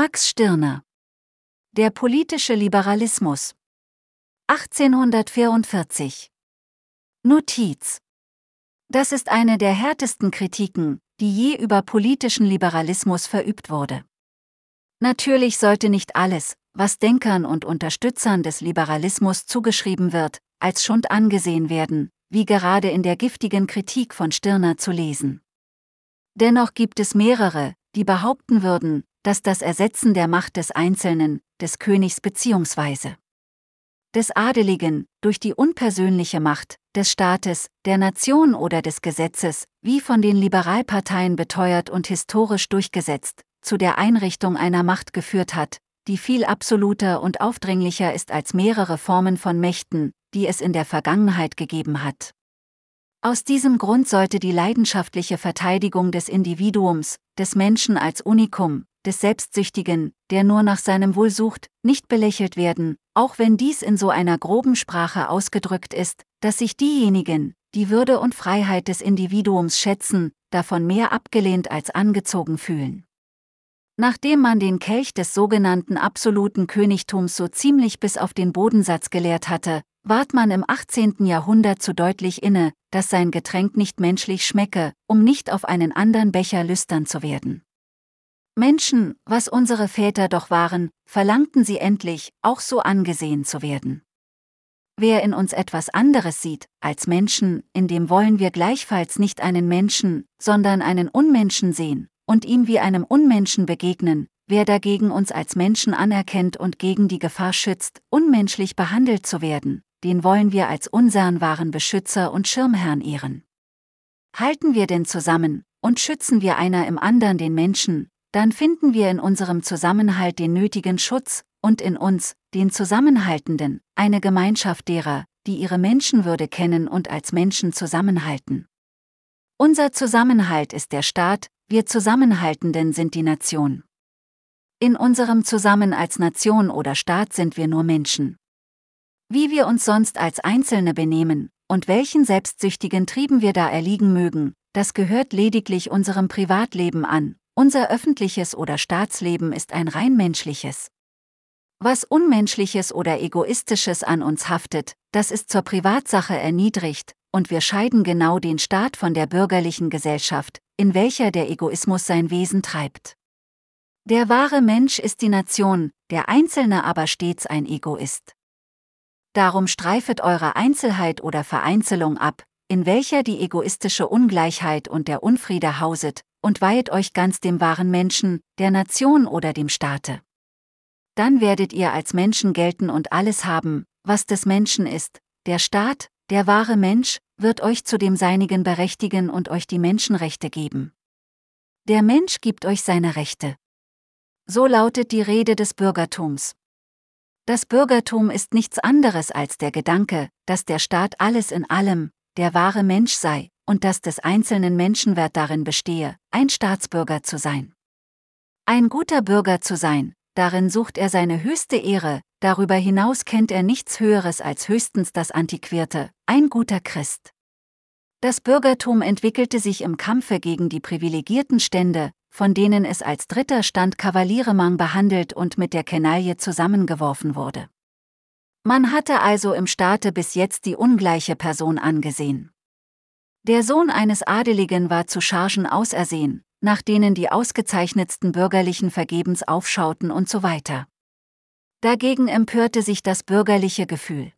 Max Stirner Der politische Liberalismus 1844 Notiz Das ist eine der härtesten Kritiken, die je über politischen Liberalismus verübt wurde. Natürlich sollte nicht alles, was Denkern und Unterstützern des Liberalismus zugeschrieben wird, als Schund angesehen werden, wie gerade in der giftigen Kritik von Stirner zu lesen. Dennoch gibt es mehrere, die behaupten würden, dass das Ersetzen der Macht des Einzelnen, des Königs bzw. des Adeligen, durch die unpersönliche Macht, des Staates, der Nation oder des Gesetzes, wie von den Liberalparteien beteuert und historisch durchgesetzt, zu der Einrichtung einer Macht geführt hat, die viel absoluter und aufdringlicher ist als mehrere Formen von Mächten, die es in der Vergangenheit gegeben hat. Aus diesem Grund sollte die leidenschaftliche Verteidigung des Individuums, des Menschen als Unikum, des Selbstsüchtigen, der nur nach seinem Wohl sucht, nicht belächelt werden, auch wenn dies in so einer groben Sprache ausgedrückt ist, dass sich diejenigen, die Würde und Freiheit des Individuums schätzen, davon mehr abgelehnt als angezogen fühlen. Nachdem man den Kelch des sogenannten absoluten Königtums so ziemlich bis auf den Bodensatz geleert hatte, ward man im 18. Jahrhundert zu deutlich inne, dass sein Getränk nicht menschlich schmecke, um nicht auf einen anderen Becher lüstern zu werden. Menschen, was unsere Väter doch waren, verlangten sie endlich, auch so angesehen zu werden. Wer in uns etwas anderes sieht, als Menschen, in dem wollen wir gleichfalls nicht einen Menschen, sondern einen Unmenschen sehen, und ihm wie einem Unmenschen begegnen, wer dagegen uns als Menschen anerkennt und gegen die Gefahr schützt, unmenschlich behandelt zu werden, den wollen wir als unseren wahren Beschützer und Schirmherrn ehren. Halten wir denn zusammen, und schützen wir einer im anderen den Menschen, dann finden wir in unserem Zusammenhalt den nötigen Schutz, und in uns, den Zusammenhaltenden, eine Gemeinschaft derer, die ihre Menschenwürde kennen und als Menschen zusammenhalten. Unser Zusammenhalt ist der Staat, wir Zusammenhaltenden sind die Nation. In unserem Zusammen als Nation oder Staat sind wir nur Menschen. Wie wir uns sonst als Einzelne benehmen, und welchen selbstsüchtigen Trieben wir da erliegen mögen, das gehört lediglich unserem Privatleben an, unser öffentliches oder Staatsleben ist ein rein menschliches. Was Unmenschliches oder Egoistisches an uns haftet, das ist zur Privatsache erniedrigt, und wir scheiden genau den Staat von der bürgerlichen Gesellschaft, in welcher der Egoismus sein Wesen treibt. Der wahre Mensch ist die Nation, der Einzelne aber stets ein Egoist. Darum streifet eure Einzelheit oder Vereinzelung ab, in welcher die egoistische Ungleichheit und der Unfriede hauset, und weihet euch ganz dem wahren Menschen, der Nation oder dem Staate. Dann werdet ihr als Menschen gelten und alles haben, was des Menschen ist, der Staat, der wahre Mensch, wird euch zu dem Seinigen berechtigen und euch die Menschenrechte geben. Der Mensch gibt euch seine Rechte. So lautet die Rede des Bürgertums. Das Bürgertum ist nichts anderes als der Gedanke, dass der Staat alles in allem, der wahre Mensch sei, und dass des einzelnen Menschenwert darin bestehe, ein Staatsbürger zu sein. Ein guter Bürger zu sein, darin sucht er seine höchste Ehre, darüber hinaus kennt er nichts Höheres als höchstens das Antiquierte, ein guter Christ. Das Bürgertum entwickelte sich im Kampfe gegen die privilegierten Stände, von denen es als dritter Stand Kavalieremang behandelt und mit der Kenaille zusammengeworfen wurde. Man hatte also im Staate bis jetzt die ungleiche Person angesehen. Der Sohn eines Adeligen war zu Chargen ausersehen, nach denen die ausgezeichnetsten Bürgerlichen vergebens aufschauten und so weiter. Dagegen empörte sich das bürgerliche Gefühl.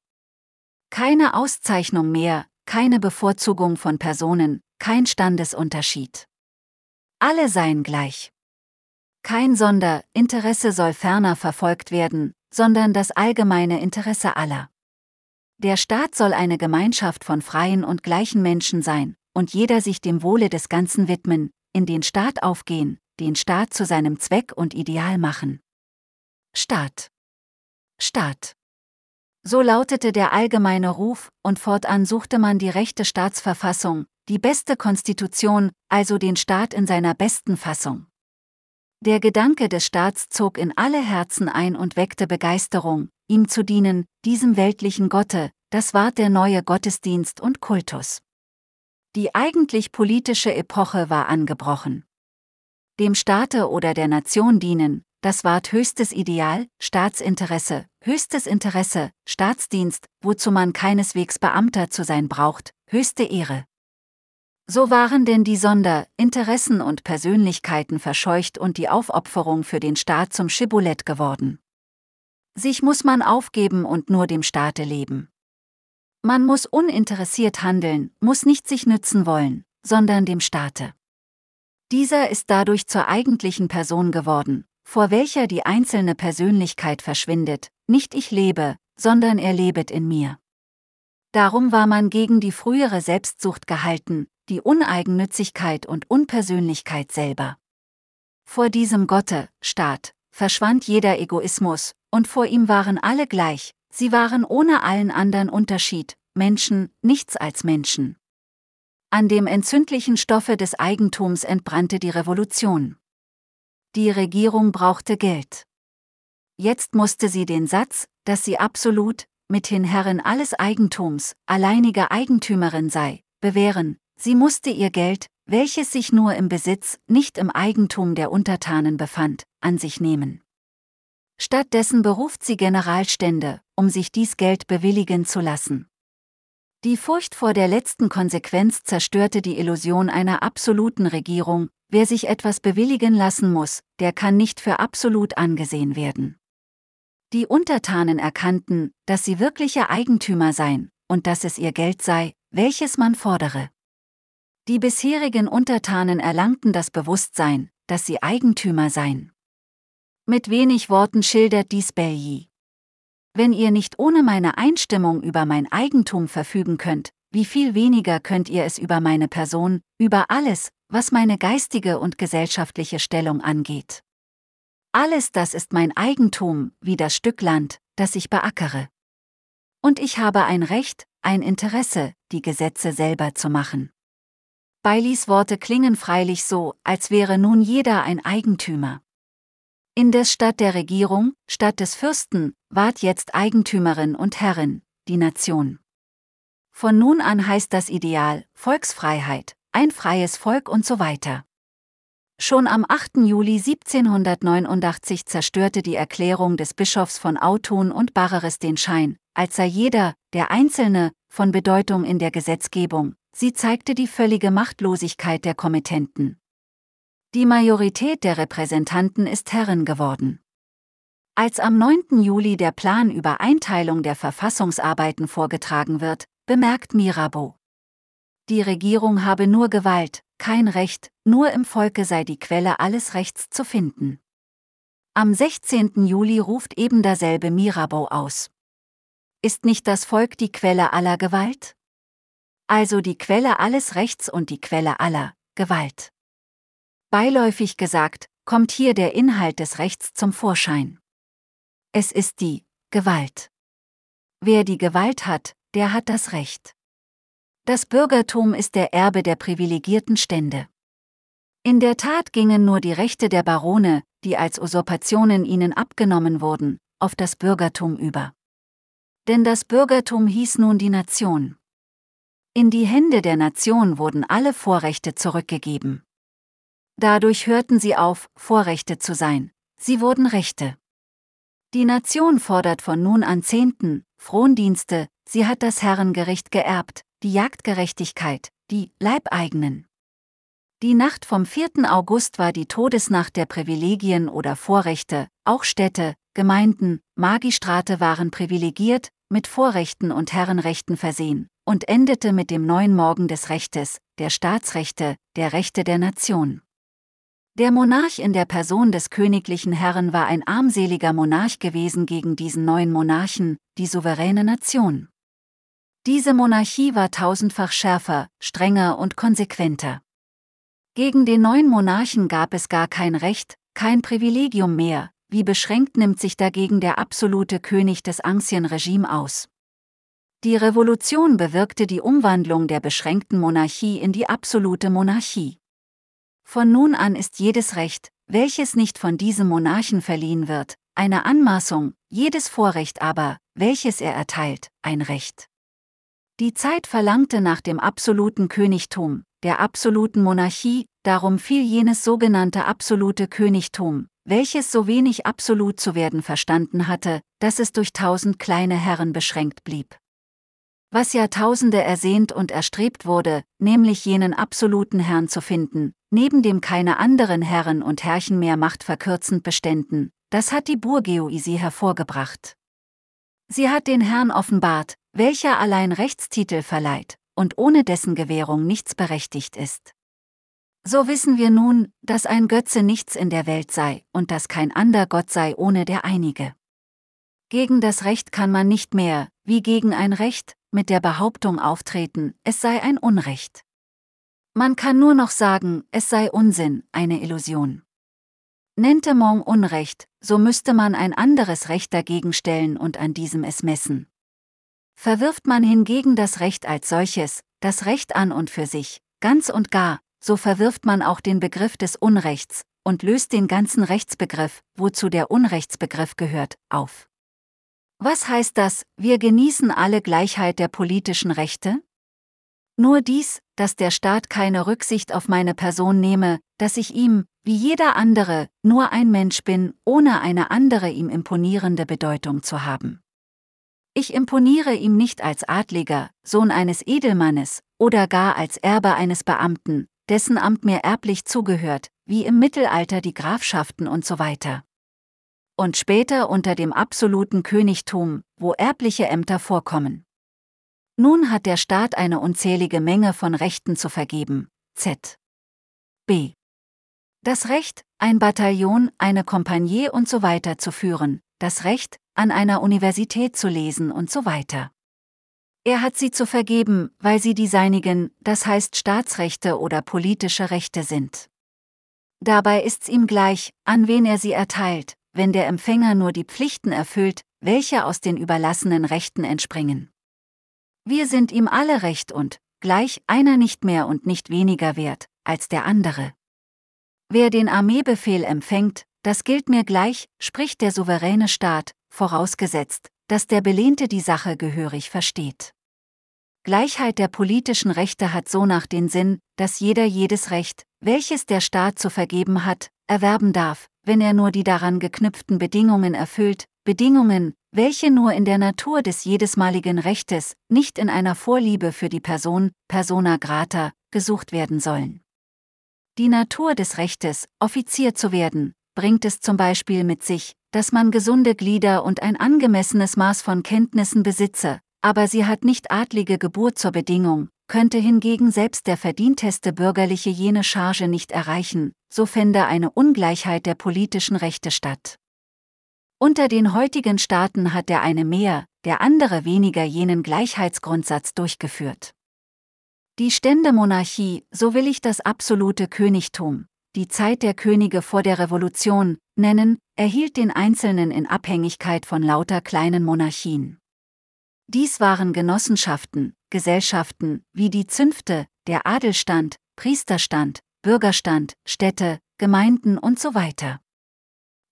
Keine Auszeichnung mehr, keine Bevorzugung von Personen, kein Standesunterschied. Alle seien gleich. Kein Sonderinteresse soll ferner verfolgt werden, sondern das allgemeine Interesse aller. Der Staat soll eine Gemeinschaft von freien und gleichen Menschen sein, und jeder sich dem Wohle des Ganzen widmen, in den Staat aufgehen, den Staat zu seinem Zweck und Ideal machen. Staat. Staat. So lautete der allgemeine Ruf, und fortan suchte man die rechte Staatsverfassung, die beste Konstitution, also den Staat in seiner besten Fassung. Der Gedanke des Staats zog in alle Herzen ein und weckte Begeisterung, ihm zu dienen, diesem weltlichen Gotte, das ward der neue Gottesdienst und Kultus. Die eigentlich politische Epoche war angebrochen. Dem Staate oder der Nation dienen, das Wort höchstes Ideal, Staatsinteresse, höchstes Interesse, Staatsdienst, wozu man keineswegs Beamter zu sein braucht, höchste Ehre. So waren denn die Sonder, Interessen und Persönlichkeiten verscheucht und die Aufopferung für den Staat zum Schibbolett geworden. Sich muss man aufgeben und nur dem Staate leben. Man muss uninteressiert handeln, muss nicht sich nützen wollen, sondern dem Staate. Dieser ist dadurch zur eigentlichen Person geworden, vor welcher die einzelne Persönlichkeit verschwindet, nicht ich lebe, sondern er lebet in mir. Darum war man gegen die frühere Selbstsucht gehalten, die Uneigennützigkeit und Unpersönlichkeit selber. Vor diesem Gotte, Staat, verschwand jeder Egoismus, und vor ihm waren alle gleich, sie waren ohne allen anderen Unterschied, Menschen, nichts als Menschen. An dem entzündlichen Stoffe des Eigentums entbrannte die Revolution. Die Regierung brauchte Geld. Jetzt musste sie den Satz, dass sie absolut, mithin Herrin alles Eigentums, alleinige Eigentümerin sei, bewähren, Sie musste ihr Geld, welches sich nur im Besitz, nicht im Eigentum der Untertanen befand, an sich nehmen. Stattdessen beruft sie Generalstände, um sich dies Geld bewilligen zu lassen. Die Furcht vor der letzten Konsequenz zerstörte die Illusion einer absoluten Regierung, wer sich etwas bewilligen lassen muss, der kann nicht für absolut angesehen werden. Die Untertanen erkannten, dass sie wirkliche Eigentümer seien, und dass es ihr Geld sei, welches man fordere. Die bisherigen Untertanen erlangten das Bewusstsein, dass sie Eigentümer seien. Mit wenig Worten schildert dies Belli. Wenn ihr nicht ohne meine Einstimmung über mein Eigentum verfügen könnt, wie viel weniger könnt ihr es über meine Person, über alles, was meine geistige und gesellschaftliche Stellung angeht. Alles das ist mein Eigentum, wie das Stück Land, das ich beackere. Und ich habe ein Recht, ein Interesse, die Gesetze selber zu machen. Baileys Worte klingen freilich so, als wäre nun jeder ein Eigentümer. Indes statt der Regierung, statt des Fürsten, ward jetzt Eigentümerin und Herrin, die Nation. Von nun an heißt das Ideal Volksfreiheit, ein freies Volk und so weiter. Schon am 8. Juli 1789 zerstörte die Erklärung des Bischofs von Autun und Barreres den Schein, als sei jeder, der Einzelne, von Bedeutung in der Gesetzgebung, sie zeigte die völlige Machtlosigkeit der Kommittenten. Die Majorität der Repräsentanten ist Herren geworden. Als am 9. Juli der Plan über Einteilung der Verfassungsarbeiten vorgetragen wird, bemerkt Mirabeau. Die Regierung habe nur Gewalt, kein Recht, nur im Volke sei die Quelle alles Rechts zu finden. Am 16. Juli ruft eben derselbe Mirabeau aus. Ist nicht das Volk die Quelle aller Gewalt? Also die Quelle alles Rechts und die Quelle aller Gewalt. Beiläufig gesagt, kommt hier der Inhalt des Rechts zum Vorschein. Es ist die Gewalt. Wer die Gewalt hat, der hat das Recht. Das Bürgertum ist der Erbe der privilegierten Stände. In der Tat gingen nur die Rechte der Barone, die als Usurpationen ihnen abgenommen wurden, auf das Bürgertum über. Denn das Bürgertum hieß nun die Nation. In die Hände der Nation wurden alle Vorrechte zurückgegeben. Dadurch hörten sie auf, Vorrechte zu sein, sie wurden Rechte. Die Nation fordert von nun an Zehnten, Frondienste, sie hat das Herrengericht geerbt, die Jagdgerechtigkeit, die Leibeigenen. Die Nacht vom 4. August war die Todesnacht der Privilegien oder Vorrechte, auch Städte, Gemeinden, Magistrate waren privilegiert, mit Vorrechten und Herrenrechten versehen, und endete mit dem neuen Morgen des Rechtes, der Staatsrechte, der Rechte der Nation. Der Monarch in der Person des königlichen Herren war ein armseliger Monarch gewesen gegen diesen neuen Monarchen, die souveräne Nation. Diese Monarchie war tausendfach schärfer, strenger und konsequenter. Gegen den neuen Monarchen gab es gar kein Recht, kein Privilegium mehr, wie beschränkt nimmt sich dagegen der absolute König des Ancien-Regime aus. Die Revolution bewirkte die Umwandlung der beschränkten Monarchie in die absolute Monarchie. Von nun an ist jedes Recht, welches nicht von diesem Monarchen verliehen wird, eine Anmaßung, jedes Vorrecht aber, welches er erteilt, ein Recht. Die Zeit verlangte nach dem absoluten Königtum, der absoluten Monarchie, darum fiel jenes sogenannte absolute Königtum, welches so wenig absolut zu werden verstanden hatte, dass es durch tausend kleine Herren beschränkt blieb. Was Jahrtausende ersehnt und erstrebt wurde, nämlich jenen absoluten Herrn zu finden, neben dem keine anderen Herren und Herrchen mehr machtverkürzend beständen, das hat die Bourgeoisie hervorgebracht. Sie hat den Herrn offenbart, welcher allein Rechtstitel verleiht, und ohne dessen Gewährung nichts berechtigt ist. So wissen wir nun, dass ein Götze nichts in der Welt sei und dass kein ander Gott sei ohne der einige. Gegen das Recht kann man nicht mehr, wie gegen ein Recht, mit der Behauptung auftreten, es sei ein Unrecht. Man kann nur noch sagen, es sei Unsinn, eine Illusion. Nennte man Unrecht, so müsste man ein anderes Recht dagegen stellen und an diesem es messen. Verwirft man hingegen das Recht als solches, das Recht an und für sich, ganz und gar, so verwirft man auch den Begriff des Unrechts und löst den ganzen Rechtsbegriff, wozu der Unrechtsbegriff gehört, auf. Was heißt das, wir genießen alle Gleichheit der politischen Rechte? Nur dies, dass der Staat keine Rücksicht auf meine Person nehme, dass ich ihm, wie jeder andere, nur ein Mensch bin, ohne eine andere ihm imponierende Bedeutung zu haben. Ich imponiere ihm nicht als Adliger, Sohn eines Edelmannes, oder gar als Erbe eines Beamten, dessen Amt mir erblich zugehört, wie im Mittelalter die Grafschaften und so weiter. Und später unter dem absoluten Königtum, wo erbliche Ämter vorkommen. Nun hat der Staat eine unzählige Menge von Rechten zu vergeben. Z. B. Das Recht, ein Bataillon, eine Kompanie und so weiter zu führen, das Recht, an einer Universität zu lesen und so weiter. Er hat sie zu vergeben, weil sie die seinigen, das heißt Staatsrechte oder politische Rechte sind. Dabei ist's ihm gleich, an wen er sie erteilt, wenn der Empfänger nur die Pflichten erfüllt, welche aus den überlassenen Rechten entspringen. Wir sind ihm alle recht und, gleich, einer nicht mehr und nicht weniger wert, als der andere. Wer den Armeebefehl empfängt, das gilt mir gleich, spricht der souveräne Staat, vorausgesetzt, dass der Belehnte die Sache gehörig versteht. Gleichheit der politischen Rechte hat so nach den Sinn, dass jeder jedes Recht, welches der Staat zu vergeben hat, erwerben darf, wenn er nur die daran geknüpften Bedingungen erfüllt, Bedingungen, welche nur in der Natur des jedesmaligen Rechtes, nicht in einer Vorliebe für die Person, persona grata, gesucht werden sollen. Die Natur des Rechtes, Offizier zu werden, bringt es zum Beispiel mit sich, dass man gesunde Glieder und ein angemessenes Maß von Kenntnissen besitze, aber sie hat nicht adlige Geburt zur Bedingung, könnte hingegen selbst der verdienteste Bürgerliche jene Charge nicht erreichen, so fände eine Ungleichheit der politischen Rechte statt. Unter den heutigen Staaten hat der eine mehr, der andere weniger jenen Gleichheitsgrundsatz durchgeführt. Die Ständemonarchie, so will ich das absolute Königtum, die Zeit der Könige vor der Revolution, nennen, erhielt den Einzelnen in Abhängigkeit von lauter kleinen Monarchien. Dies waren Genossenschaften, Gesellschaften, wie die Zünfte, der Adelstand, Priesterstand, Bürgerstand, Städte, Gemeinden und so weiter.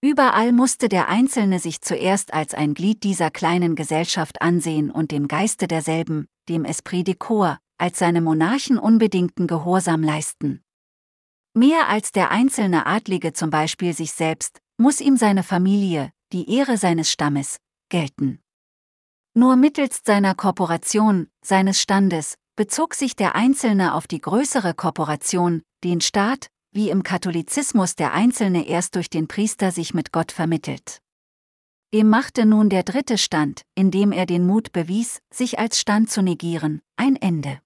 Überall musste der Einzelne sich zuerst als ein Glied dieser kleinen Gesellschaft ansehen und dem Geiste derselben, dem Esprit de Corps, als seine Monarchen unbedingten Gehorsam leisten. Mehr als der einzelne Adlige zum Beispiel sich selbst, muss ihm seine Familie, die Ehre seines Stammes, gelten. Nur mittels seiner Korporation, seines Standes, bezog sich der Einzelne auf die größere Korporation, den Staat, wie im Katholizismus der Einzelne erst durch den Priester sich mit Gott vermittelt. Ihm machte nun der dritte Stand, indem er den Mut bewies, sich als Stand zu negieren, ein Ende.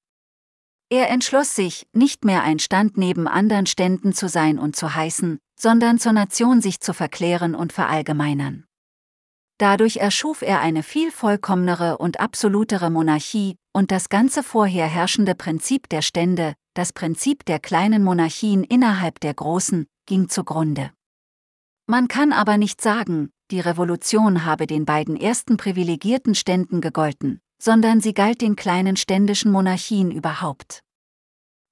Er entschloss sich, nicht mehr ein Stand neben anderen Ständen zu sein und zu heißen, sondern zur Nation sich zu verklären und verallgemeinern. Dadurch erschuf er eine viel vollkommnere und absolutere Monarchie, und das ganze vorher herrschende Prinzip der Stände, das Prinzip der kleinen Monarchien innerhalb der großen, ging zugrunde. Man kann aber nicht sagen, die Revolution habe den beiden ersten privilegierten Ständen gegolten, sondern sie galt den kleinen ständischen Monarchien überhaupt.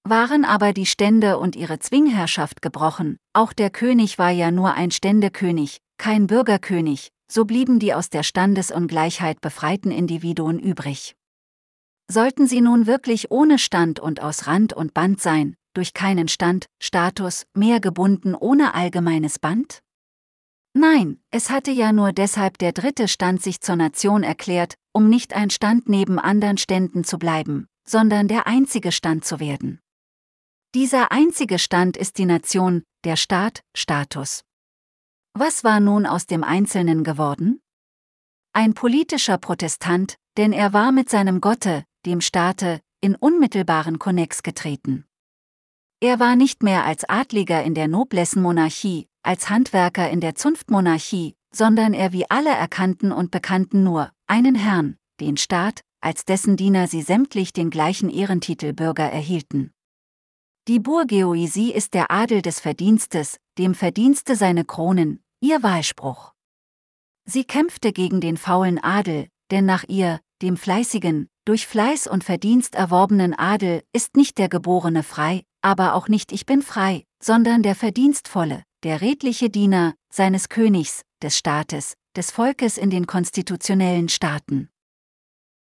Waren aber die Stände und ihre Zwingherrschaft gebrochen, auch der König war ja nur ein Ständekönig, kein Bürgerkönig, so blieben die aus der Standesungleichheit befreiten Individuen übrig. Sollten sie nun wirklich ohne Stand und aus Rand und Band sein, durch keinen Stand, Status, mehr gebunden ohne allgemeines Band? Nein, es hatte ja nur deshalb der dritte Stand sich zur Nation erklärt, um nicht ein Stand neben anderen Ständen zu bleiben, sondern der einzige Stand zu werden. Dieser einzige Stand ist die Nation, der Staat, Status. Was war nun aus dem Einzelnen geworden? Ein politischer Protestant, denn er war mit seinem Gotte, dem Staate, in unmittelbaren Konnex getreten. Er war nicht mehr als Adliger in der Noblessenmonarchie, als Handwerker in der Zunftmonarchie, sondern er wie alle erkannten und bekannten nur einen Herrn, den Staat, als dessen Diener sie sämtlich den gleichen Ehrentitel Bürger erhielten. Die Bourgeoisie ist der Adel des Verdienstes, dem Verdienste seine Kronen, ihr Wahlspruch. Sie kämpfte gegen den faulen Adel, denn nach ihr, dem fleißigen, durch Fleiß und Verdienst erworbenen Adel, ist nicht der Geborene frei, aber auch nicht ich bin frei, sondern der Verdienstvolle, der redliche Diener, seines Königs, des Staates, des Volkes in den konstitutionellen Staaten.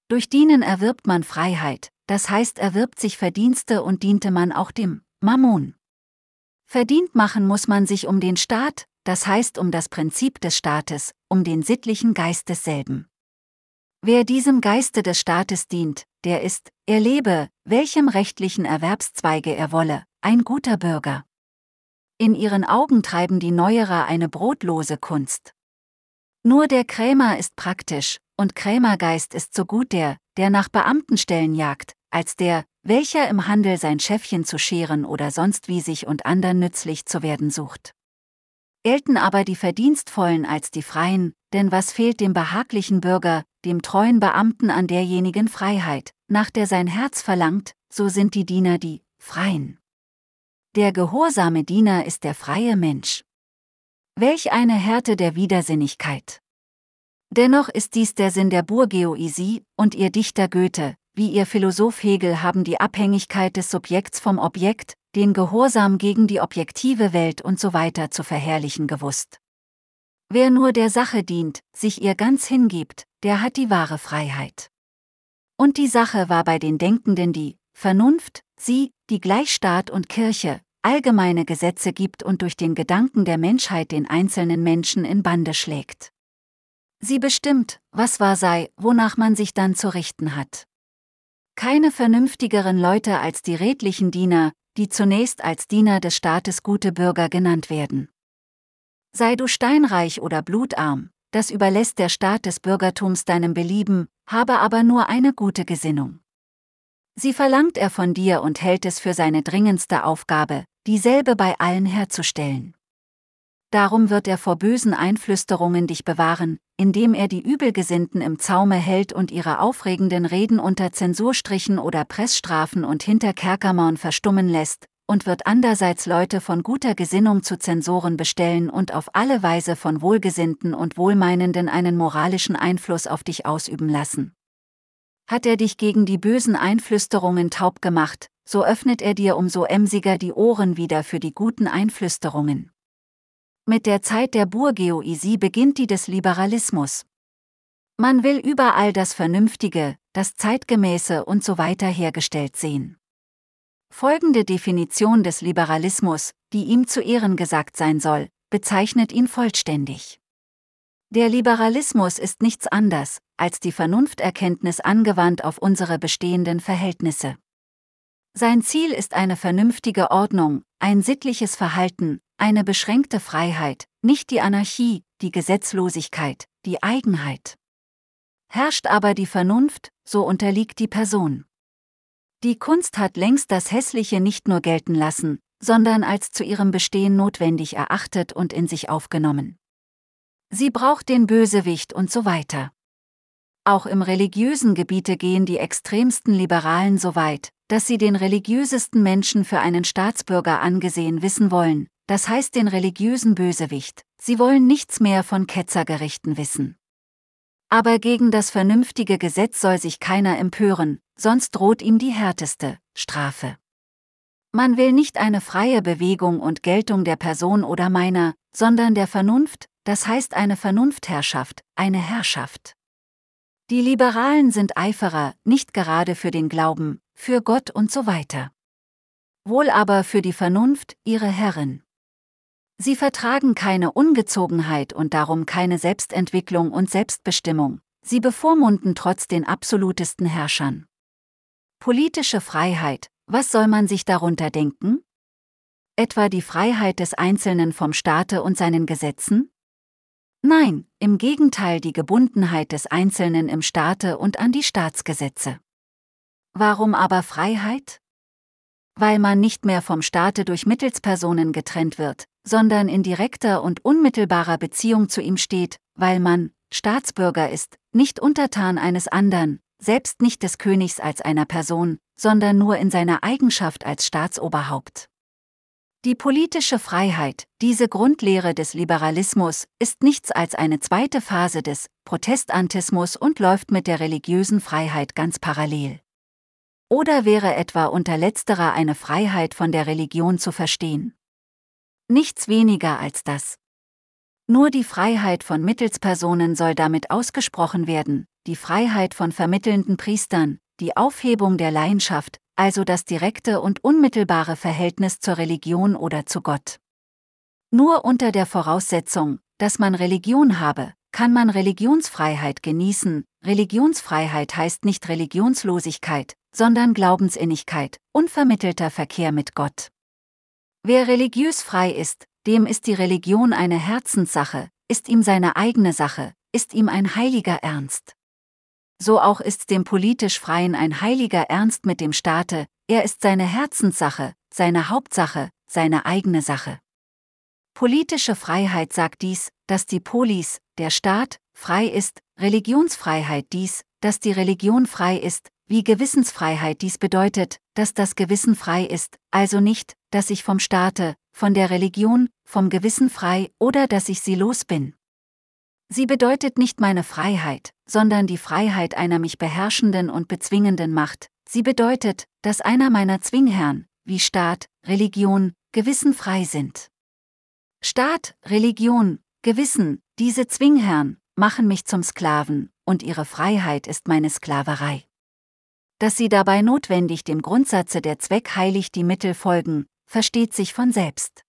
Durch Dienen erwirbt man Freiheit, das heißt erwirbt sich Verdienste und diente man auch dem Mammon. Verdient machen muss man sich um den Staat, das heißt um das Prinzip des Staates, um den sittlichen Geist desselben. Wer diesem Geiste des Staates dient, der ist, er lebe, welchem rechtlichen Erwerbszweige er wolle, ein guter Bürger. In ihren Augen treiben die Neuerer eine brotlose Kunst. Nur der Krämer ist praktisch, und Krämergeist ist so gut der, der nach Beamtenstellen jagt, als der, welcher im Handel sein Schäffchen zu scheren oder sonst wie sich und andern nützlich zu werden sucht. Gelten aber die Verdienstvollen als die Freien, denn was fehlt dem behaglichen Bürger, dem treuen Beamten an derjenigen Freiheit, nach der sein Herz verlangt, so sind die Diener die Freien. Der gehorsame Diener ist der freie Mensch. Welch eine Härte der Widersinnigkeit. Dennoch ist dies der Sinn der Bourgeoisie, und ihr Dichter Goethe, wie ihr Philosoph Hegel haben die Abhängigkeit des Subjekts vom Objekt, den Gehorsam gegen die objektive Welt und so weiter zu verherrlichen gewusst. Wer nur der Sache dient, sich ihr ganz hingibt, der hat die wahre Freiheit. Und die Sache war bei den Denkenden die Vernunft, sie, die gleich Staat und Kirche, allgemeine Gesetze gibt und durch den Gedanken der Menschheit den einzelnen Menschen in Bande schlägt. Sie bestimmt, was wahr sei, wonach man sich dann zu richten hat. Keine vernünftigeren Leute als die redlichen Diener, die zunächst als Diener des Staates gute Bürger genannt werden. Sei du steinreich oder blutarm, das überlässt der Staat des Bürgertums deinem Belieben, habe aber nur eine gute Gesinnung. Sie verlangt er von dir und hält es für seine dringendste Aufgabe, dieselbe bei allen herzustellen. Darum wird er vor bösen Einflüsterungen dich bewahren, indem er die Übelgesinnten im Zaume hält und ihre aufregenden Reden unter Zensurstrichen oder Pressstrafen und hinter Kerkermauern verstummen lässt, und wird andererseits Leute von guter Gesinnung zu Zensoren bestellen und auf alle Weise von Wohlgesinnten und Wohlmeinenden einen moralischen Einfluss auf dich ausüben lassen. Hat er dich gegen die bösen Einflüsterungen taub gemacht, so öffnet er dir umso emsiger die Ohren wieder für die guten Einflüsterungen. Mit der Zeit der Bourgeoisie beginnt die des Liberalismus. Man will überall das Vernünftige, das Zeitgemäße und so weiter hergestellt sehen. Folgende Definition des Liberalismus, die ihm zu Ehren gesagt sein soll, bezeichnet ihn vollständig. Der Liberalismus ist nichts anderes, als die Vernunfterkenntnis angewandt auf unsere bestehenden Verhältnisse. Sein Ziel ist eine vernünftige Ordnung, ein sittliches Verhalten, eine beschränkte Freiheit, nicht die Anarchie, die Gesetzlosigkeit, die Eigenheit. Herrscht aber die Vernunft, so unterliegt die Person. Die Kunst hat längst das Hässliche nicht nur gelten lassen, sondern als zu ihrem Bestehen notwendig erachtet und in sich aufgenommen. Sie braucht den Bösewicht und so weiter. Auch im religiösen Gebiete gehen die extremsten Liberalen so weit, dass sie den religiösesten Menschen für einen Staatsbürger angesehen wissen wollen, das heißt den religiösen Bösewicht, sie wollen nichts mehr von Ketzergerichten wissen. Aber gegen das vernünftige Gesetz soll sich keiner empören, sonst droht ihm die härteste Strafe. Man will nicht eine freie Bewegung und Geltung der Person oder meiner, sondern der Vernunft, das heißt eine Vernunftherrschaft, eine Herrschaft. Die Liberalen sind Eiferer, nicht gerade für den Glauben, für Gott und so weiter. wohl aber für die Vernunft ihre Herrin. Sie vertragen keine Ungezogenheit und darum keine Selbstentwicklung und Selbstbestimmung, sie bevormunden trotz den absolutesten Herrschern. Politische Freiheit, was soll man sich darunter denken? Etwa die Freiheit des Einzelnen vom Staate und seinen Gesetzen? Nein, im Gegenteil die Gebundenheit des Einzelnen im Staate und an die Staatsgesetze. Warum aber Freiheit? Weil man nicht mehr vom Staate durch Mittelspersonen getrennt wird, sondern in direkter und unmittelbarer Beziehung zu ihm steht, weil man Staatsbürger ist, nicht untertan eines anderen, selbst nicht des Königs als einer Person, sondern nur in seiner Eigenschaft als Staatsoberhaupt. Die politische Freiheit, diese Grundlehre des Liberalismus, ist nichts als eine zweite Phase des Protestantismus und läuft mit der religiösen Freiheit ganz parallel. Oder wäre etwa unter letzterer eine Freiheit von der Religion zu verstehen? Nichts weniger als das. Nur die Freiheit von Mittelspersonen soll damit ausgesprochen werden, die Freiheit von vermittelnden Priestern, die Aufhebung der Leidenschaft, also das direkte und unmittelbare Verhältnis zur Religion oder zu Gott. Nur unter der Voraussetzung, dass man Religion habe, kann man Religionsfreiheit genießen. Religionsfreiheit heißt nicht Religionslosigkeit, sondern Glaubensinnigkeit, unvermittelter Verkehr mit Gott. Wer religiös frei ist, dem ist die Religion eine Herzenssache, ist ihm seine eigene Sache, ist ihm ein heiliger Ernst. So auch ist dem politisch Freien ein heiliger Ernst mit dem Staate, er ist seine Herzenssache, seine Hauptsache, seine eigene Sache. Politische Freiheit sagt dies, dass die Polis, der Staat, frei ist, Religionsfreiheit dies, dass die Religion frei ist, wie Gewissensfreiheit dies bedeutet, dass das Gewissen frei ist, also nicht, dass ich vom Staate, von der Religion, vom Gewissen frei oder dass ich sie los bin. Sie bedeutet nicht meine Freiheit, sondern die Freiheit einer mich beherrschenden und bezwingenden Macht, sie bedeutet, dass einer meiner Zwingherren, wie Staat, Religion, Gewissen frei sind. Staat, Religion, Gewissen, diese Zwingherren, machen mich zum Sklaven, und ihre Freiheit ist meine Sklaverei dass sie dabei notwendig dem Grundsatze der Zweck heiligt die Mittel folgen, versteht sich von selbst.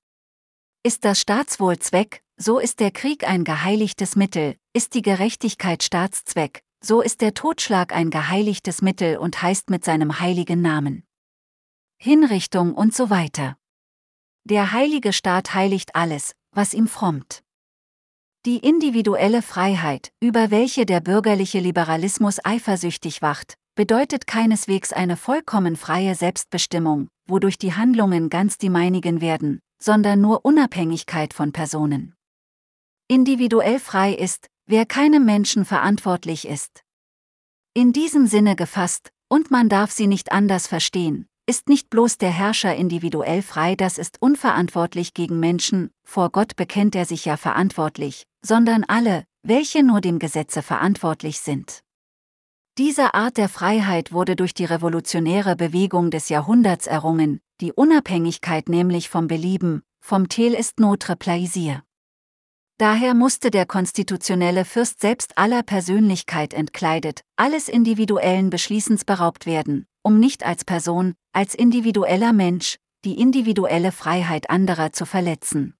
Ist das Staatswohl Zweck, so ist der Krieg ein geheiligtes Mittel, ist die Gerechtigkeit Staatszweck, so ist der Totschlag ein geheiligtes Mittel und heißt mit seinem heiligen Namen. Hinrichtung und so weiter. Der heilige Staat heiligt alles, was ihm frommt. Die individuelle Freiheit, über welche der bürgerliche Liberalismus eifersüchtig wacht, bedeutet keineswegs eine vollkommen freie Selbstbestimmung, wodurch die Handlungen ganz die meinigen werden, sondern nur Unabhängigkeit von Personen. Individuell frei ist, wer keinem Menschen verantwortlich ist. In diesem Sinne gefasst, und man darf sie nicht anders verstehen, ist nicht bloß der Herrscher individuell frei, das ist unverantwortlich gegen Menschen, vor Gott bekennt er sich ja verantwortlich, sondern alle, welche nur dem Gesetze verantwortlich sind. Diese Art der Freiheit wurde durch die revolutionäre Bewegung des Jahrhunderts errungen, die Unabhängigkeit nämlich vom Belieben, vom Tel ist notre plaisir. Daher musste der konstitutionelle Fürst selbst aller Persönlichkeit entkleidet, alles individuellen Beschließens beraubt werden, um nicht als Person, als individueller Mensch, die individuelle Freiheit anderer zu verletzen.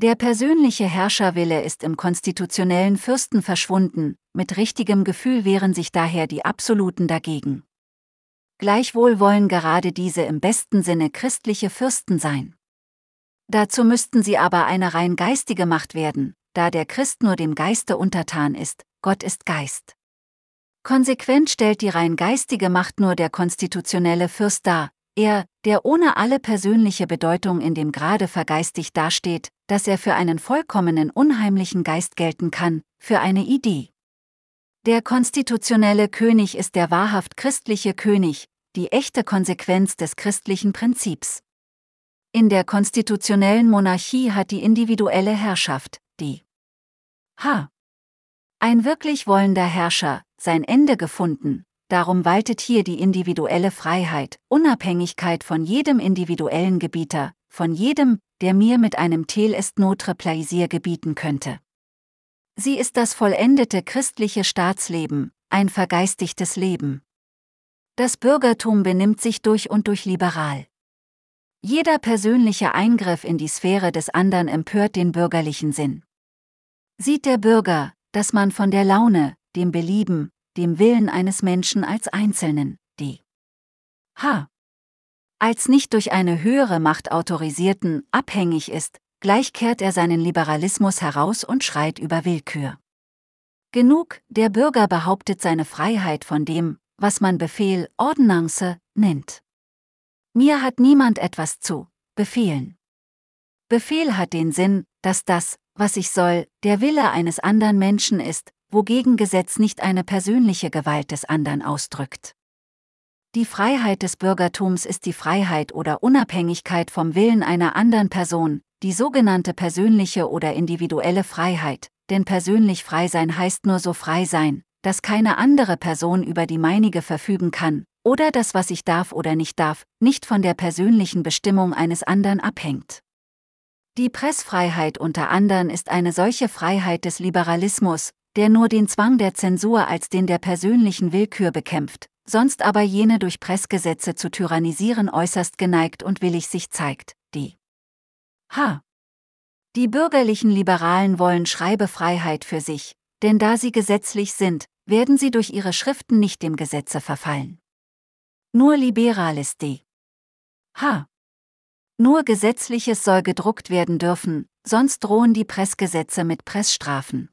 Der persönliche Herrscherwille ist im konstitutionellen Fürsten verschwunden, mit richtigem Gefühl wehren sich daher die Absoluten dagegen. Gleichwohl wollen gerade diese im besten Sinne christliche Fürsten sein. Dazu müssten sie aber eine rein geistige Macht werden, da der Christ nur dem Geiste untertan ist, Gott ist Geist. Konsequent stellt die rein geistige Macht nur der konstitutionelle Fürst dar, er, der ohne alle persönliche Bedeutung in dem Grade vergeistigt dasteht, dass er für einen vollkommenen unheimlichen Geist gelten kann, für eine Idee. Der konstitutionelle König ist der wahrhaft christliche König, die echte Konsequenz des christlichen Prinzips. In der konstitutionellen Monarchie hat die individuelle Herrschaft, die H. Ein wirklich wollender Herrscher, sein Ende gefunden, darum waltet hier die individuelle Freiheit, Unabhängigkeit von jedem individuellen Gebieter, von jedem, der mir mit einem Tel est notre plaisir gebieten könnte. Sie ist das vollendete christliche Staatsleben, ein vergeistigtes Leben. Das Bürgertum benimmt sich durch und durch liberal. Jeder persönliche Eingriff in die Sphäre des anderen empört den bürgerlichen Sinn. Sieht der Bürger, dass man von der Laune, dem Belieben, dem Willen eines Menschen als Einzelnen, die H. als nicht durch eine höhere Macht autorisierten, abhängig ist, gleich kehrt er seinen Liberalismus heraus und schreit über Willkür. Genug, der Bürger behauptet seine Freiheit von dem, was man Befehl, Ordonnance, nennt. Mir hat niemand etwas zu befehlen. Befehl hat den Sinn, dass das, was ich soll, der Wille eines anderen Menschen ist, wogegen Gesetz nicht eine persönliche Gewalt des anderen ausdrückt. Die Freiheit des Bürgertums ist die Freiheit oder Unabhängigkeit vom Willen einer anderen Person, die sogenannte persönliche oder individuelle Freiheit, denn persönlich frei sein heißt nur so frei sein, dass keine andere Person über die meinige verfügen kann, oder das, was ich darf oder nicht darf, nicht von der persönlichen Bestimmung eines anderen abhängt. Die Pressfreiheit unter anderem ist eine solche Freiheit des Liberalismus, der nur den Zwang der Zensur als den der persönlichen Willkür bekämpft, sonst aber jene durch Pressgesetze zu tyrannisieren äußerst geneigt und willig sich zeigt, die H. Die bürgerlichen Liberalen wollen Schreibefreiheit für sich, denn da sie gesetzlich sind, werden sie durch ihre Schriften nicht dem Gesetze verfallen. Nur Liberales D. H. Nur Gesetzliches soll gedruckt werden dürfen, sonst drohen die Pressgesetze mit Pressstrafen.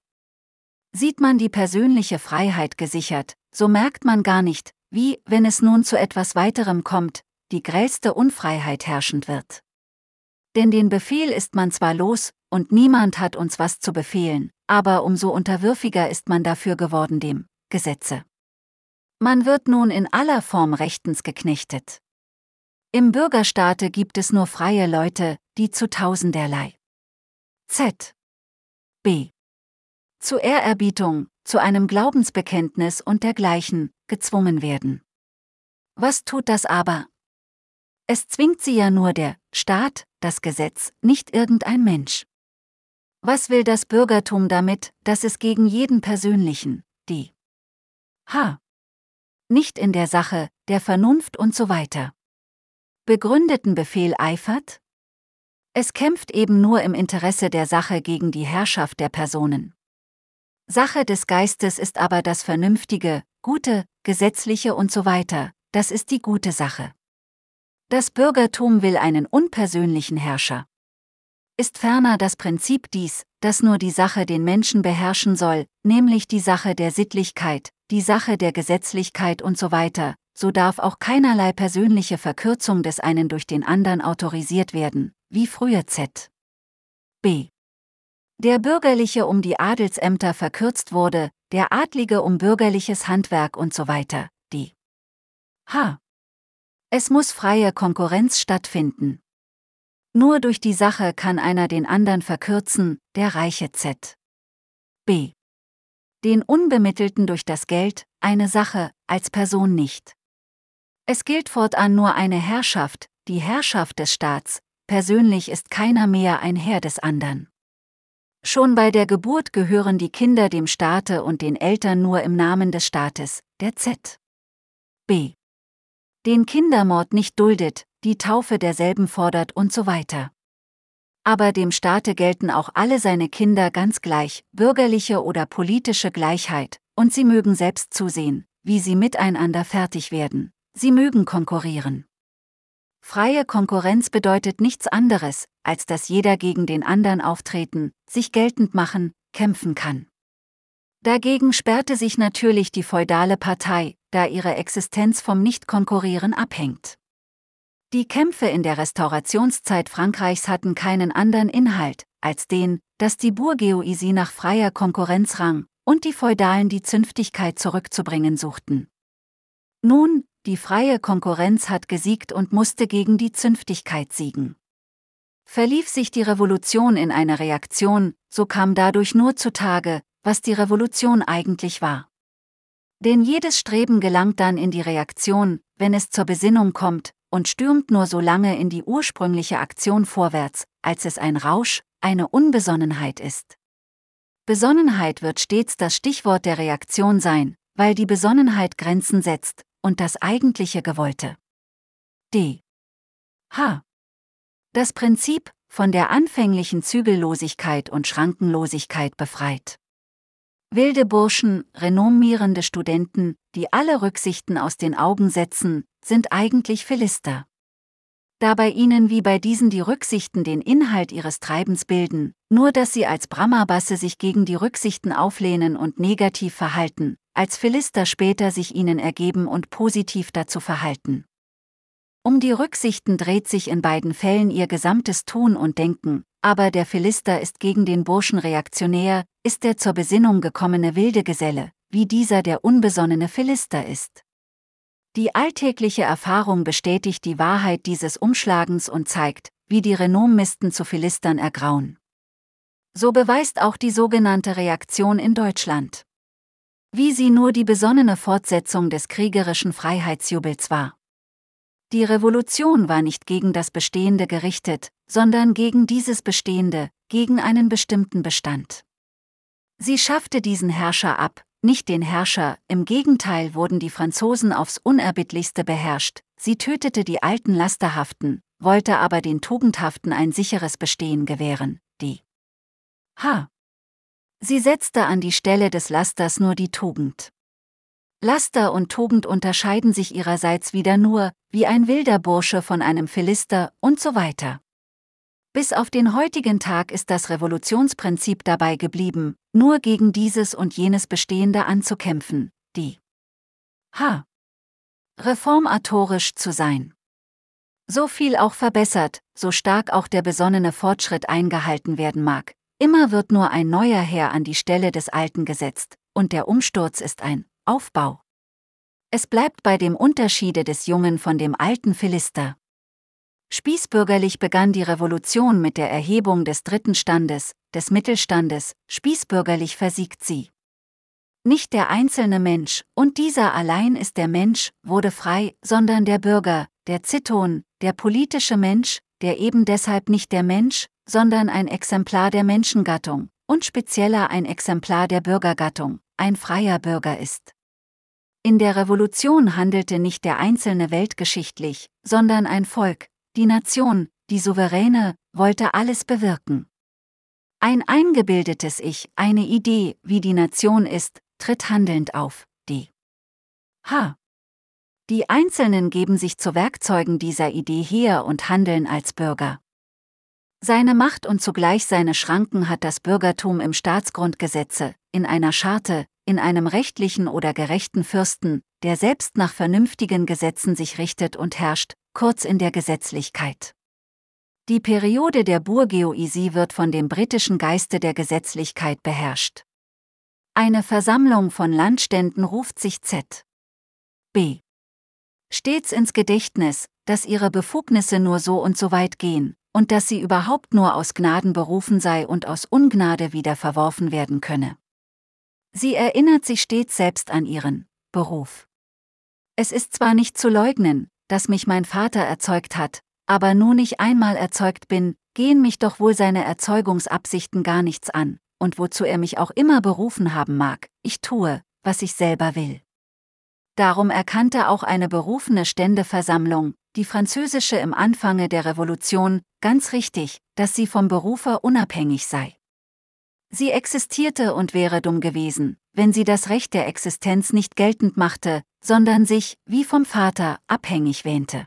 Sieht man die persönliche Freiheit gesichert, so merkt man gar nicht, wie, wenn es nun zu etwas weiterem kommt, die grellste Unfreiheit herrschend wird. Denn den Befehl ist man zwar los, und niemand hat uns was zu befehlen, aber umso unterwürfiger ist man dafür geworden dem Gesetze. Man wird nun in aller Form rechtens geknechtet. Im Bürgerstaate gibt es nur freie Leute, die zu tausenderlei Z. B zu Ehrerbietung, zu einem Glaubensbekenntnis und dergleichen, gezwungen werden. Was tut das aber? Es zwingt sie ja nur der Staat, das Gesetz, nicht irgendein Mensch. Was will das Bürgertum damit, dass es gegen jeden persönlichen, die H. nicht in der Sache, der Vernunft und so weiter begründeten Befehl eifert? Es kämpft eben nur im Interesse der Sache gegen die Herrschaft der Personen. Sache des Geistes ist aber das Vernünftige, Gute, Gesetzliche und so weiter, das ist die gute Sache. Das Bürgertum will einen unpersönlichen Herrscher. Ist ferner das Prinzip dies, dass nur die Sache den Menschen beherrschen soll, nämlich die Sache der Sittlichkeit, die Sache der Gesetzlichkeit und so weiter, so darf auch keinerlei persönliche Verkürzung des einen durch den anderen autorisiert werden, wie früher Z. B der Bürgerliche um die Adelsämter verkürzt wurde, der Adlige um bürgerliches Handwerk und so weiter, die H. Es muss freie Konkurrenz stattfinden. Nur durch die Sache kann einer den anderen verkürzen, der reiche Z. B. Den Unbemittelten durch das Geld, eine Sache, als Person nicht. Es gilt fortan nur eine Herrschaft, die Herrschaft des Staats, persönlich ist keiner mehr ein Herr des anderen. Schon bei der Geburt gehören die Kinder dem Staate und den Eltern nur im Namen des Staates, der Z. B. Den Kindermord nicht duldet, die Taufe derselben fordert und so weiter. Aber dem Staate gelten auch alle seine Kinder ganz gleich, bürgerliche oder politische Gleichheit, und sie mögen selbst zusehen, wie sie miteinander fertig werden, sie mögen konkurrieren. Freie Konkurrenz bedeutet nichts anderes, als dass jeder gegen den anderen auftreten, sich geltend machen, kämpfen kann. Dagegen sperrte sich natürlich die feudale Partei, da ihre Existenz vom Nichtkonkurrieren abhängt. Die Kämpfe in der Restaurationszeit Frankreichs hatten keinen anderen Inhalt, als den, dass die Bourgeoisie nach freier Konkurrenz rang und die Feudalen die Zünftigkeit zurückzubringen suchten. Nun, die freie Konkurrenz hat gesiegt und musste gegen die Zünftigkeit siegen. Verlief sich die Revolution in eine Reaktion, so kam dadurch nur zutage, was die Revolution eigentlich war. Denn jedes Streben gelangt dann in die Reaktion, wenn es zur Besinnung kommt, und stürmt nur so lange in die ursprüngliche Aktion vorwärts, als es ein Rausch, eine Unbesonnenheit ist. Besonnenheit wird stets das Stichwort der Reaktion sein, weil die Besonnenheit Grenzen setzt, und das eigentliche Gewollte. D. H. Das Prinzip, von der anfänglichen Zügellosigkeit und Schrankenlosigkeit befreit. Wilde Burschen, renommierende Studenten, die alle Rücksichten aus den Augen setzen, sind eigentlich Philister. Da bei ihnen wie bei diesen die Rücksichten den Inhalt ihres Treibens bilden, nur dass sie als Brahmabasse sich gegen die Rücksichten auflehnen und negativ verhalten, als Philister später sich ihnen ergeben und positiv dazu verhalten. Um die Rücksichten dreht sich in beiden Fällen ihr gesamtes Tun und Denken, aber der Philister ist gegen den Burschen reaktionär, ist der zur Besinnung gekommene wilde Geselle, wie dieser der unbesonnene Philister ist. Die alltägliche Erfahrung bestätigt die Wahrheit dieses Umschlagens und zeigt, wie die Renommisten zu Philistern ergrauen. So beweist auch die sogenannte Reaktion in Deutschland. Wie sie nur die besonnene Fortsetzung des kriegerischen Freiheitsjubels war. Die Revolution war nicht gegen das Bestehende gerichtet, sondern gegen dieses Bestehende, gegen einen bestimmten Bestand. Sie schaffte diesen Herrscher ab, nicht den Herrscher, im Gegenteil wurden die Franzosen aufs unerbittlichste beherrscht, sie tötete die alten Lasterhaften, wollte aber den Tugendhaften ein sicheres Bestehen gewähren, die H. Sie setzte an die Stelle des Lasters nur die Tugend. Laster und Tugend unterscheiden sich ihrerseits wieder nur, wie ein wilder Bursche von einem Philister und so weiter. Bis auf den heutigen Tag ist das Revolutionsprinzip dabei geblieben, nur gegen dieses und jenes Bestehende anzukämpfen, die H. Reformatorisch zu sein. So viel auch verbessert, so stark auch der besonnene Fortschritt eingehalten werden mag, immer wird nur ein neuer Herr an die Stelle des Alten gesetzt, und der Umsturz ist ein Aufbau. Es bleibt bei dem Unterschiede des Jungen von dem alten Philister. Spießbürgerlich begann die Revolution mit der Erhebung des dritten Standes, des Mittelstandes, spießbürgerlich versiegt sie. Nicht der einzelne Mensch, und dieser allein ist der Mensch, wurde frei, sondern der Bürger, der Ziton, der politische Mensch, der eben deshalb nicht der Mensch, sondern ein Exemplar der Menschengattung, und spezieller ein Exemplar der Bürgergattung, ein freier Bürger ist. In der Revolution handelte nicht der Einzelne weltgeschichtlich, sondern ein Volk, die Nation, die Souveräne, wollte alles bewirken. Ein eingebildetes Ich, eine Idee, wie die Nation ist, tritt handelnd auf, die H. Die Einzelnen geben sich zu Werkzeugen dieser Idee her und handeln als Bürger. Seine Macht und zugleich seine Schranken hat das Bürgertum im Staatsgrundgesetze, in einer Scharte, in einem rechtlichen oder gerechten Fürsten, der selbst nach vernünftigen Gesetzen sich richtet und herrscht, kurz in der Gesetzlichkeit. Die Periode der Bourgeoisie wird von dem britischen Geiste der Gesetzlichkeit beherrscht. Eine Versammlung von Landständen ruft sich Z. B. Stets ins Gedächtnis, dass ihre Befugnisse nur so und so weit gehen, und dass sie überhaupt nur aus Gnaden berufen sei und aus Ungnade wieder verworfen werden könne. Sie erinnert sich stets selbst an ihren Beruf. Es ist zwar nicht zu leugnen, dass mich mein Vater erzeugt hat, aber nun ich einmal erzeugt bin, gehen mich doch wohl seine Erzeugungsabsichten gar nichts an, und wozu er mich auch immer berufen haben mag, ich tue, was ich selber will. Darum erkannte auch eine berufene Ständeversammlung, die französische im Anfange der Revolution, ganz richtig, dass sie vom Berufer unabhängig sei. Sie existierte und wäre dumm gewesen, wenn sie das Recht der Existenz nicht geltend machte, sondern sich, wie vom Vater, abhängig wähnte.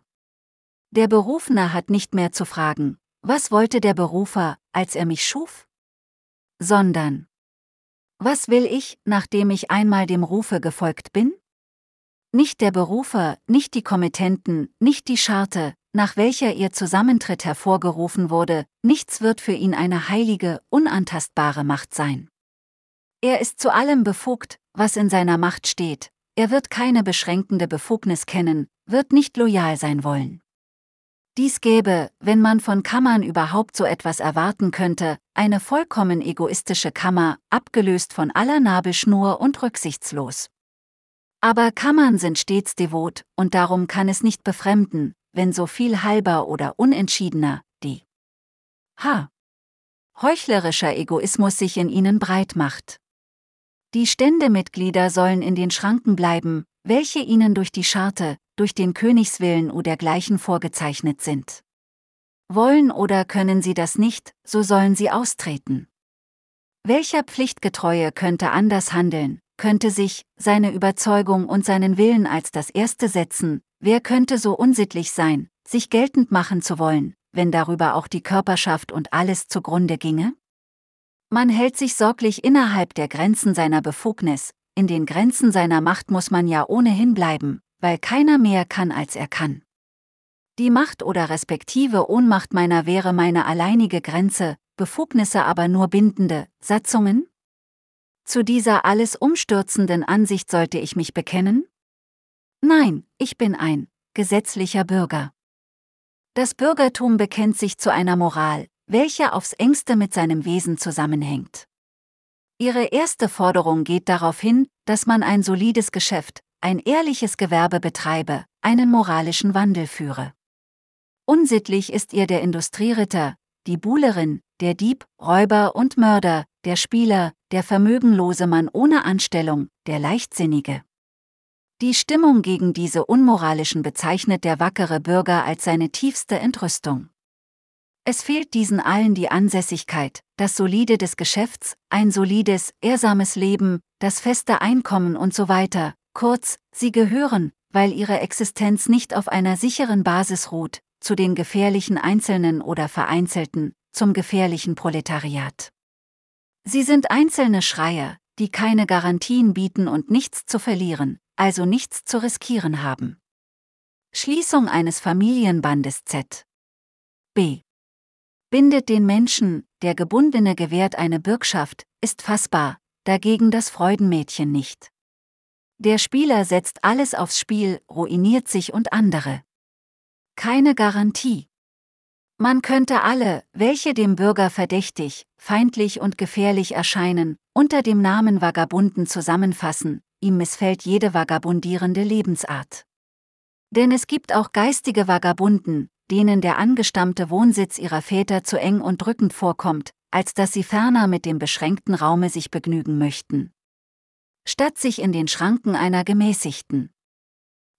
Der Berufene hat nicht mehr zu fragen, was wollte der Berufer, als er mich schuf? Sondern, was will ich, nachdem ich einmal dem Rufe gefolgt bin? Nicht der Berufer, nicht die Kommittenten, nicht die Scharte, nach welcher ihr Zusammentritt hervorgerufen wurde, nichts wird für ihn eine heilige, unantastbare Macht sein. Er ist zu allem befugt, was in seiner Macht steht, er wird keine beschränkende Befugnis kennen, wird nicht loyal sein wollen. Dies gäbe, wenn man von Kammern überhaupt so etwas erwarten könnte, eine vollkommen egoistische Kammer, abgelöst von aller Nabelschnur und rücksichtslos. Aber Kammern sind stets devot, und darum kann es nicht befremden, wenn so viel halber oder unentschiedener, die H. heuchlerischer Egoismus sich in ihnen breit macht. Die Ständemitglieder sollen in den Schranken bleiben, welche ihnen durch die Scharte, durch den Königswillen oder dergleichen vorgezeichnet sind. Wollen oder können sie das nicht, so sollen sie austreten. Welcher Pflichtgetreue könnte anders handeln, könnte sich, seine Überzeugung und seinen Willen als das Erste setzen, wer könnte so unsittlich sein, sich geltend machen zu wollen, wenn darüber auch die Körperschaft und alles zugrunde ginge? Man hält sich sorglich innerhalb der Grenzen seiner Befugnis, in den Grenzen seiner Macht muss man ja ohnehin bleiben, weil keiner mehr kann als er kann. Die Macht oder respektive Ohnmacht meiner wäre meine alleinige Grenze, Befugnisse aber nur bindende Satzungen? Zu dieser alles umstürzenden Ansicht sollte ich mich bekennen? Nein, ich bin ein gesetzlicher Bürger. Das Bürgertum bekennt sich zu einer Moral, welche aufs engste mit seinem Wesen zusammenhängt. Ihre erste Forderung geht darauf hin, dass man ein solides Geschäft, ein ehrliches Gewerbe betreibe, einen moralischen Wandel führe. Unsittlich ist ihr der Industrieritter, die Buhlerin, der Dieb, Räuber und Mörder, der Spieler, der vermögenlose Mann ohne Anstellung, der Leichtsinnige. Die Stimmung gegen diese Unmoralischen bezeichnet der wackere Bürger als seine tiefste Entrüstung. Es fehlt diesen allen die Ansässigkeit, das Solide des Geschäfts, ein solides, ehrsames Leben, das feste Einkommen und so weiter, kurz, sie gehören, weil ihre Existenz nicht auf einer sicheren Basis ruht, zu den gefährlichen Einzelnen oder Vereinzelten, zum gefährlichen Proletariat. Sie sind einzelne Schreier, die keine Garantien bieten und nichts zu verlieren, also nichts zu riskieren haben. Schließung eines Familienbandes Z. B. Bindet den Menschen, der Gebundene gewährt eine Bürgschaft, ist fassbar, dagegen das Freudenmädchen nicht. Der Spieler setzt alles aufs Spiel, ruiniert sich und andere. Keine Garantie. Man könnte alle, welche dem Bürger verdächtig, feindlich und gefährlich erscheinen, unter dem Namen Vagabunden zusammenfassen, ihm missfällt jede vagabundierende Lebensart. Denn es gibt auch geistige Vagabunden, denen der angestammte Wohnsitz ihrer Väter zu eng und drückend vorkommt, als dass sie ferner mit dem beschränkten Raume sich begnügen möchten. Statt sich in den Schranken einer gemäßigten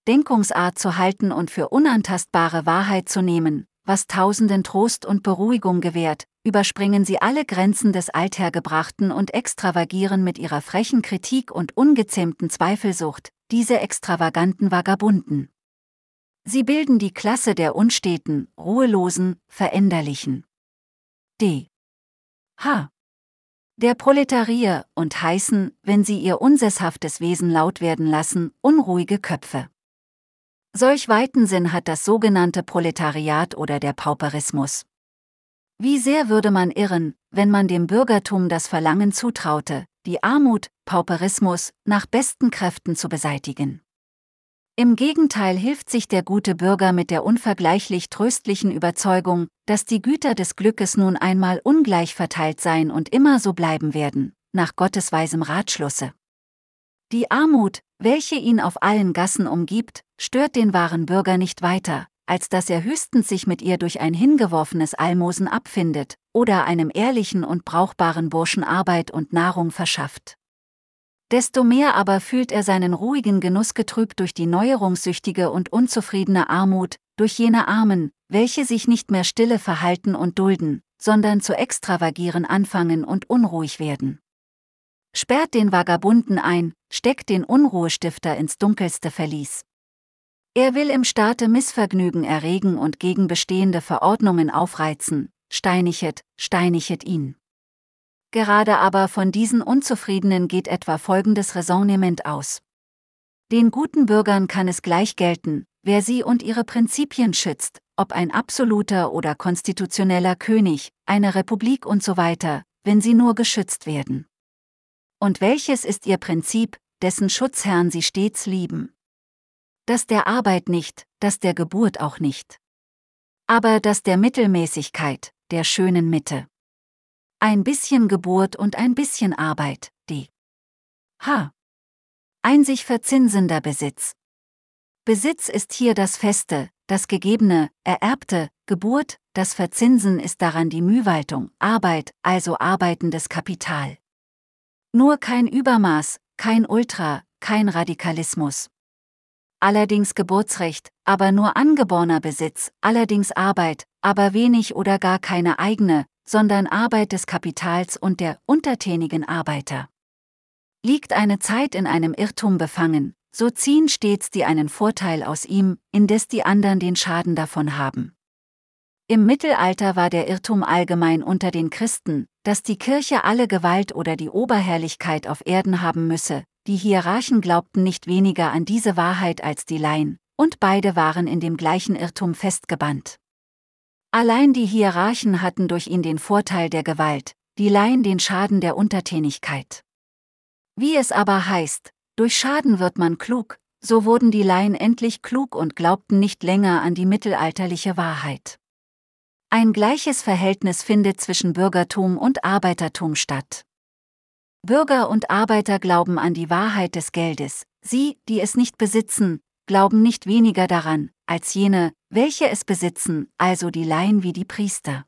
Denkungsart zu halten und für unantastbare Wahrheit zu nehmen, was Tausenden Trost und Beruhigung gewährt, überspringen sie alle Grenzen des Althergebrachten und extravagieren mit ihrer frechen Kritik und ungezähmten Zweifelsucht, diese extravaganten Vagabunden. Sie bilden die Klasse der unsteten, ruhelosen, veränderlichen. D. H. Der Proletarier und heißen, wenn sie ihr unsesshaftes Wesen laut werden lassen, unruhige Köpfe. Solch weiten Sinn hat das sogenannte Proletariat oder der Pauperismus. Wie sehr würde man irren, wenn man dem Bürgertum das Verlangen zutraute, die Armut, Pauperismus, nach besten Kräften zu beseitigen. Im Gegenteil hilft sich der gute Bürger mit der unvergleichlich tröstlichen Überzeugung, dass die Güter des Glückes nun einmal ungleich verteilt seien und immer so bleiben werden, nach Gottes weisem Ratschlusse. Die Armut, welche ihn auf allen Gassen umgibt, stört den wahren Bürger nicht weiter, als dass er höchstens sich mit ihr durch ein hingeworfenes Almosen abfindet oder einem ehrlichen und brauchbaren Burschen Arbeit und Nahrung verschafft. Desto mehr aber fühlt er seinen ruhigen Genuss getrübt durch die neuerungssüchtige und unzufriedene Armut, durch jene Armen, welche sich nicht mehr stille verhalten und dulden, sondern zu extravagieren anfangen und unruhig werden. Sperrt den Vagabunden ein, steckt den Unruhestifter ins dunkelste Verlies. Er will im Staate Missvergnügen erregen und gegen bestehende Verordnungen aufreizen, steinichet, steinichet ihn. Gerade aber von diesen Unzufriedenen geht etwa folgendes Raisonnement aus. Den guten Bürgern kann es gleich gelten, wer sie und ihre Prinzipien schützt, ob ein absoluter oder konstitutioneller König, eine Republik und so weiter, wenn sie nur geschützt werden. Und welches ist ihr Prinzip, dessen Schutzherrn sie stets lieben? das der Arbeit nicht, das der Geburt auch nicht. Aber das der Mittelmäßigkeit, der schönen Mitte. Ein bisschen Geburt und ein bisschen Arbeit, die. H. Ein sich verzinsender Besitz. Besitz ist hier das Feste, das Gegebene, Ererbte, Geburt, das Verzinsen ist daran die Mühwaltung, Arbeit, also arbeitendes Kapital. Nur kein Übermaß, kein Ultra, kein Radikalismus. allerdings Geburtsrecht, aber nur angeborener Besitz, allerdings Arbeit, aber wenig oder gar keine eigene, sondern Arbeit des Kapitals und der untertänigen Arbeiter. Liegt eine Zeit in einem Irrtum befangen, so ziehen stets die einen Vorteil aus ihm, indes die anderen den Schaden davon haben. Im Mittelalter war der Irrtum allgemein unter den Christen, dass die Kirche alle Gewalt oder die Oberherrlichkeit auf Erden haben müsse, die Hierarchen glaubten nicht weniger an diese Wahrheit als die Laien, und beide waren in dem gleichen Irrtum festgebannt. Allein die Hierarchen hatten durch ihn den Vorteil der Gewalt, die Laien den Schaden der Untertänigkeit. Wie es aber heißt, durch Schaden wird man klug, so wurden die Laien endlich klug und glaubten nicht länger an die mittelalterliche Wahrheit. Ein gleiches Verhältnis findet zwischen Bürgertum und Arbeitertum statt. Bürger und Arbeiter glauben an die Wahrheit des Geldes, sie, die es nicht besitzen, glauben nicht weniger daran, als jene, welche es besitzen, also die Laien wie die Priester.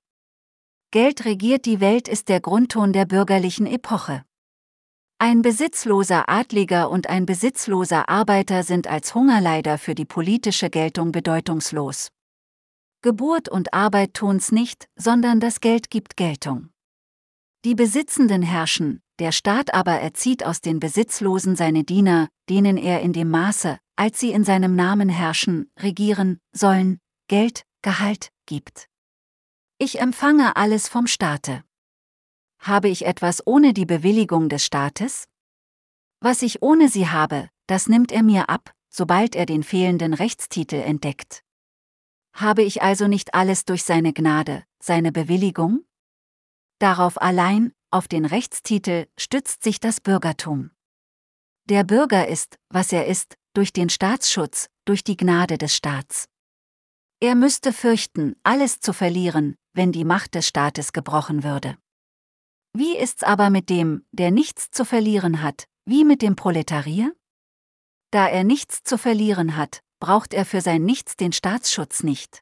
Geld regiert die Welt ist der Grundton der bürgerlichen Epoche. Ein besitzloser Adliger und ein besitzloser Arbeiter sind als Hungerleider für die politische Geltung bedeutungslos. Geburt und Arbeit tun's nicht, sondern das Geld gibt Geltung. Die Besitzenden herrschen, der Staat aber erzieht aus den Besitzlosen seine Diener, denen er in dem Maße, als sie in seinem Namen herrschen, regieren, sollen, Geld, Gehalt, gibt. Ich empfange alles vom Staate. Habe ich etwas ohne die Bewilligung des Staates? Was ich ohne sie habe, das nimmt er mir ab, sobald er den fehlenden Rechtstitel entdeckt. Habe ich also nicht alles durch seine Gnade, seine Bewilligung? Darauf allein, auf den Rechtstitel, stützt sich das Bürgertum. Der Bürger ist, was er ist, durch den Staatsschutz, durch die Gnade des Staats. Er müsste fürchten, alles zu verlieren, wenn die Macht des Staates gebrochen würde. Wie ist's aber mit dem, der nichts zu verlieren hat, wie mit dem Proletarier? Da er nichts zu verlieren hat, braucht er für sein Nichts den Staatsschutz nicht.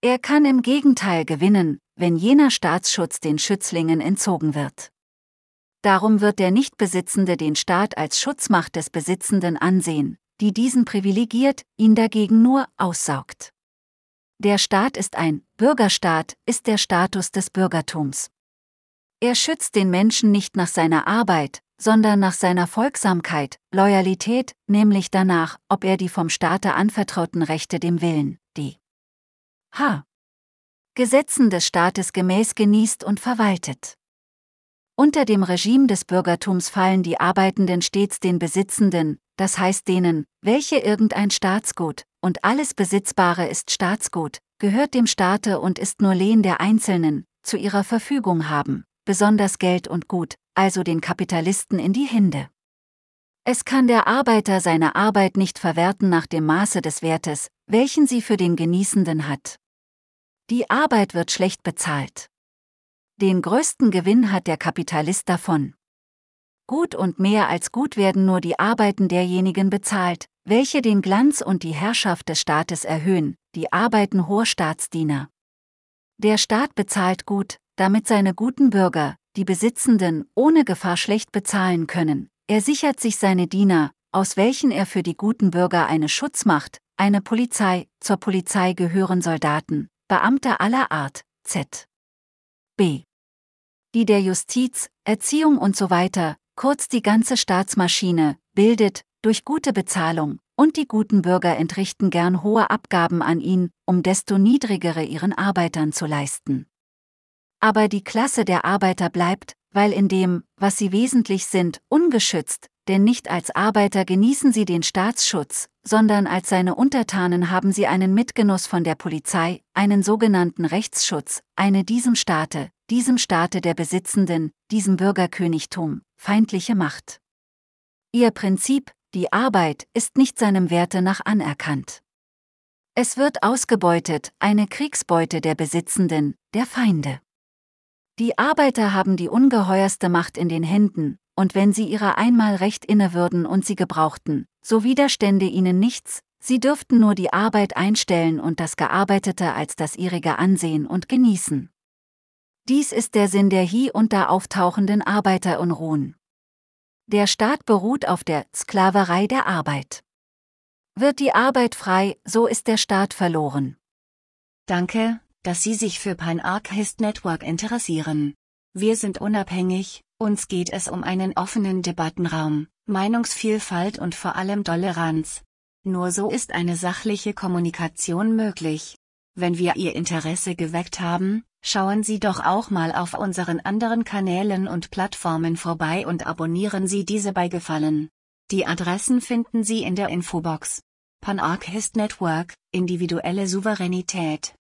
Er kann im Gegenteil gewinnen, wenn jener Staatsschutz den Schützlingen entzogen wird. Darum wird der Nichtbesitzende den Staat als Schutzmacht des Besitzenden ansehen, die diesen privilegiert, ihn dagegen nur aussaugt. Der Staat ist ein Bürgerstaat, ist der Status des Bürgertums. Er schützt den Menschen nicht nach seiner Arbeit, sondern nach seiner Folgsamkeit, Loyalität, nämlich danach, ob er die vom Staate anvertrauten Rechte dem Willen, die H. Gesetzen des Staates gemäß genießt und verwaltet. Unter dem Regime des Bürgertums fallen die Arbeitenden stets den Besitzenden, das heißt denen, welche irgendein Staatsgut, und alles Besitzbare ist Staatsgut, gehört dem Staate und ist nur Lehen der Einzelnen, zu ihrer Verfügung haben, besonders Geld und Gut, also den Kapitalisten in die Hände. Es kann der Arbeiter seine Arbeit nicht verwerten nach dem Maße des Wertes, welchen sie für den Genießenden hat. Die Arbeit wird schlecht bezahlt. Den größten Gewinn hat der Kapitalist davon. Gut und mehr als gut werden nur die Arbeiten derjenigen bezahlt, welche den Glanz und die Herrschaft des Staates erhöhen, die Arbeiten hoher Staatsdiener. Der Staat bezahlt gut, damit seine guten Bürger, die Besitzenden, ohne Gefahr schlecht bezahlen können. Er sichert sich seine Diener, aus welchen er für die guten Bürger eine Schutzmacht, eine Polizei, zur Polizei gehören Soldaten, Beamte aller Art, z. b. Die der Justiz, Erziehung und so weiter, kurz die ganze Staatsmaschine, bildet, durch gute Bezahlung, und die guten Bürger entrichten gern hohe Abgaben an ihn, um desto niedrigere ihren Arbeitern zu leisten. Aber die Klasse der Arbeiter bleibt, weil in dem, was sie wesentlich sind, ungeschützt, denn nicht als Arbeiter genießen sie den Staatsschutz, sondern als seine Untertanen haben sie einen Mitgenuss von der Polizei, einen sogenannten Rechtsschutz, eine diesem Staate, diesem Staate der Besitzenden, diesem Bürgerkönigtum, feindliche Macht. Ihr Prinzip, die Arbeit, ist nicht seinem Werte nach anerkannt. Es wird ausgebeutet, eine Kriegsbeute der Besitzenden, der Feinde. Die Arbeiter haben die ungeheuerste Macht in den Händen, und wenn sie ihrer einmal recht inne würden und sie gebrauchten, so widerstände ihnen nichts, sie dürften nur die Arbeit einstellen und das Gearbeitete als das ihrige ansehen und genießen. Dies ist der Sinn der hie und da auftauchenden Arbeiterunruhen. Der Staat beruht auf der Sklaverei der Arbeit. Wird die Arbeit frei, so ist der Staat verloren. Danke, dass Sie sich für Pan-Archist Network interessieren. Wir sind unabhängig, uns geht es um einen offenen Debattenraum, Meinungsvielfalt und vor allem Toleranz. Nur so ist eine sachliche Kommunikation möglich. Wenn wir Ihr Interesse geweckt haben, schauen Sie doch auch mal auf unseren anderen Kanälen und Plattformen vorbei und abonnieren Sie diese bei Gefallen. Die Adressen finden Sie in der Infobox. Pan-Archist Network, individuelle Souveränität.